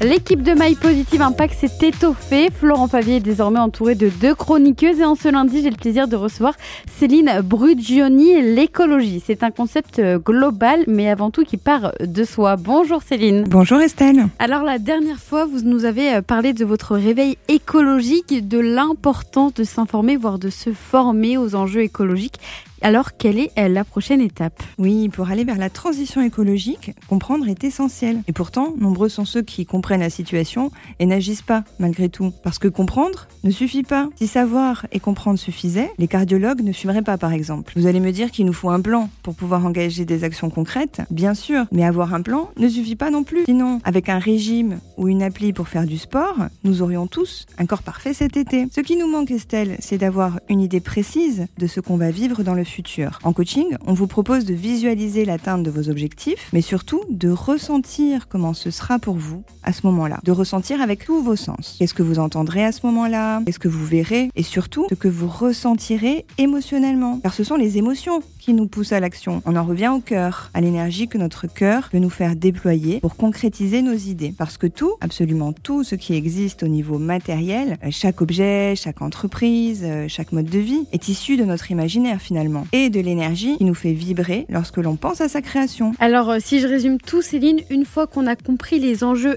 L'équipe de My Positive Impact s'est étoffée. Florent Favier est désormais entouré de deux chroniqueuses et en ce lundi, j'ai le plaisir de recevoir Céline Brugioni, l'écologie. C'est un concept euh, global, mais avant tout qui part de soi. Bonjour Céline. Bonjour Estelle. Alors la dernière fois, vous nous avez euh, parlé de votre réveil écologique, de l'importance de s'informer, voire de se former aux enjeux écologiques. Alors, quelle est la prochaine étape? Oui, pour aller vers la transition écologique, comprendre est essentiel. Et pourtant, nombreux sont ceux qui comprennent la situation et n'agissent pas, malgré tout. Parce que comprendre ne suffit pas. Si savoir et comprendre suffisait, les cardiologues ne fumeraient pas, par exemple. Vous allez me dire qu'il nous faut un plan pour pouvoir engager des actions concrètes, bien sûr. Mais avoir un plan ne suffit pas non plus. Sinon, avec un régime ou une appli pour faire du sport, nous aurions tous un corps parfait cet été. Ce qui nous manque, Estelle, c'est d'avoir une idée précise de ce qu'on va vivre dans le futur. En coaching, on vous propose de visualiser l'atteinte de vos objectifs, mais surtout de ressentir comment ce sera pour vous à ce moment-là. De ressentir avec tous vos sens. Qu'est-ce que vous entendrez à ce moment-là? Qu'est-ce que vous verrez? Et surtout, ce que vous ressentirez émotionnellement. Car ce sont les émotions qui nous poussent à l'action. On en revient au cœur, à l'énergie que notre cœur peut nous faire déployer pour concrétiser nos idées. Parce que tout, absolument tout ce qui existe au niveau matériel, chaque objet, chaque entreprise, chaque mode de vie, est issu de notre imaginaire finalement et de l'énergie qui nous fait vibrer lorsque l'on pense à sa création. Alors, euh, si je résume tout, Céline, une fois qu'on a compris les enjeux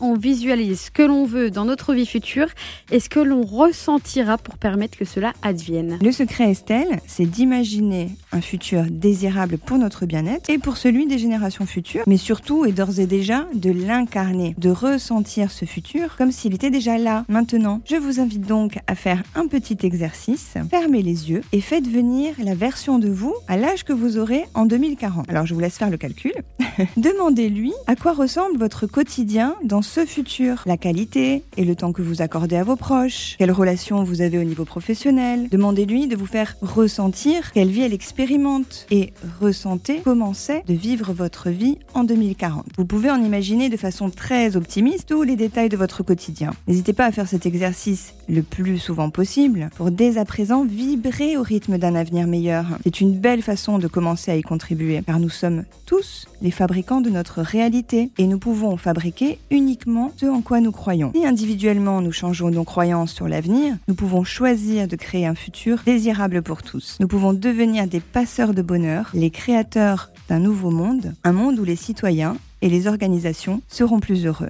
on visualise ce que l'on veut dans notre vie future et ce que l'on ressentira pour permettre que cela advienne. Le secret, Estelle, c'est d'imaginer un futur désirable pour notre bien-être et pour celui des générations futures, mais surtout et d'ores et déjà de l'incarner, de ressentir ce futur comme s'il était déjà là, maintenant. Je vous invite donc à faire un petit exercice. Fermez les yeux et faites venir la version de vous à l'âge que vous aurez en 2040. Alors je vous laisse faire le calcul. Demandez-lui à quoi ressemble votre quotidien dans ce futur, la qualité et le temps que vous accordez à vos proches, quelles relations vous avez au niveau professionnel. Demandez-lui de vous faire ressentir quelle vie elle expérimente et ressentez comment c'est de vivre votre vie en 2040. Vous pouvez en imaginer de façon très optimiste tous les détails de votre quotidien. N'hésitez pas à faire cet exercice le plus souvent possible pour dès à présent vibrer au rythme d'un avenir meilleur. C'est une belle façon de commencer à y contribuer, car nous sommes tous les fabricants de notre réalité et nous pouvons uniquement ce en quoi nous croyons. Si individuellement nous changeons nos croyances sur l'avenir, nous pouvons choisir de créer un futur désirable pour tous. Nous pouvons devenir des passeurs de bonheur, les créateurs d'un nouveau monde, un monde où les citoyens et les organisations seront plus heureux.